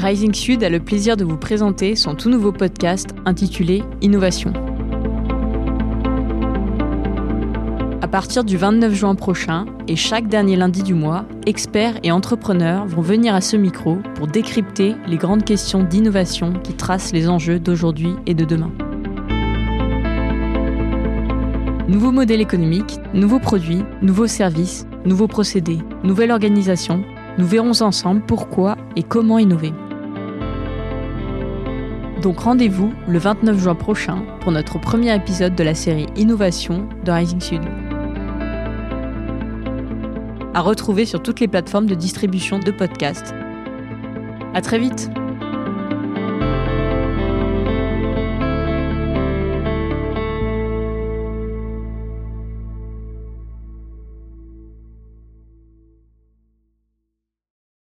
Rising Sud a le plaisir de vous présenter son tout nouveau podcast intitulé Innovation. À partir du 29 juin prochain et chaque dernier lundi du mois, experts et entrepreneurs vont venir à ce micro pour décrypter les grandes questions d'innovation qui tracent les enjeux d'aujourd'hui et de demain. Nouveaux modèles économiques, nouveaux produits, nouveaux services, nouveaux procédés, nouvelle organisation, nous verrons ensemble pourquoi et comment innover. Donc rendez-vous le 29 juin prochain pour notre premier épisode de la série Innovation de Rising Sud. À retrouver sur toutes les plateformes de distribution de podcasts. À très vite!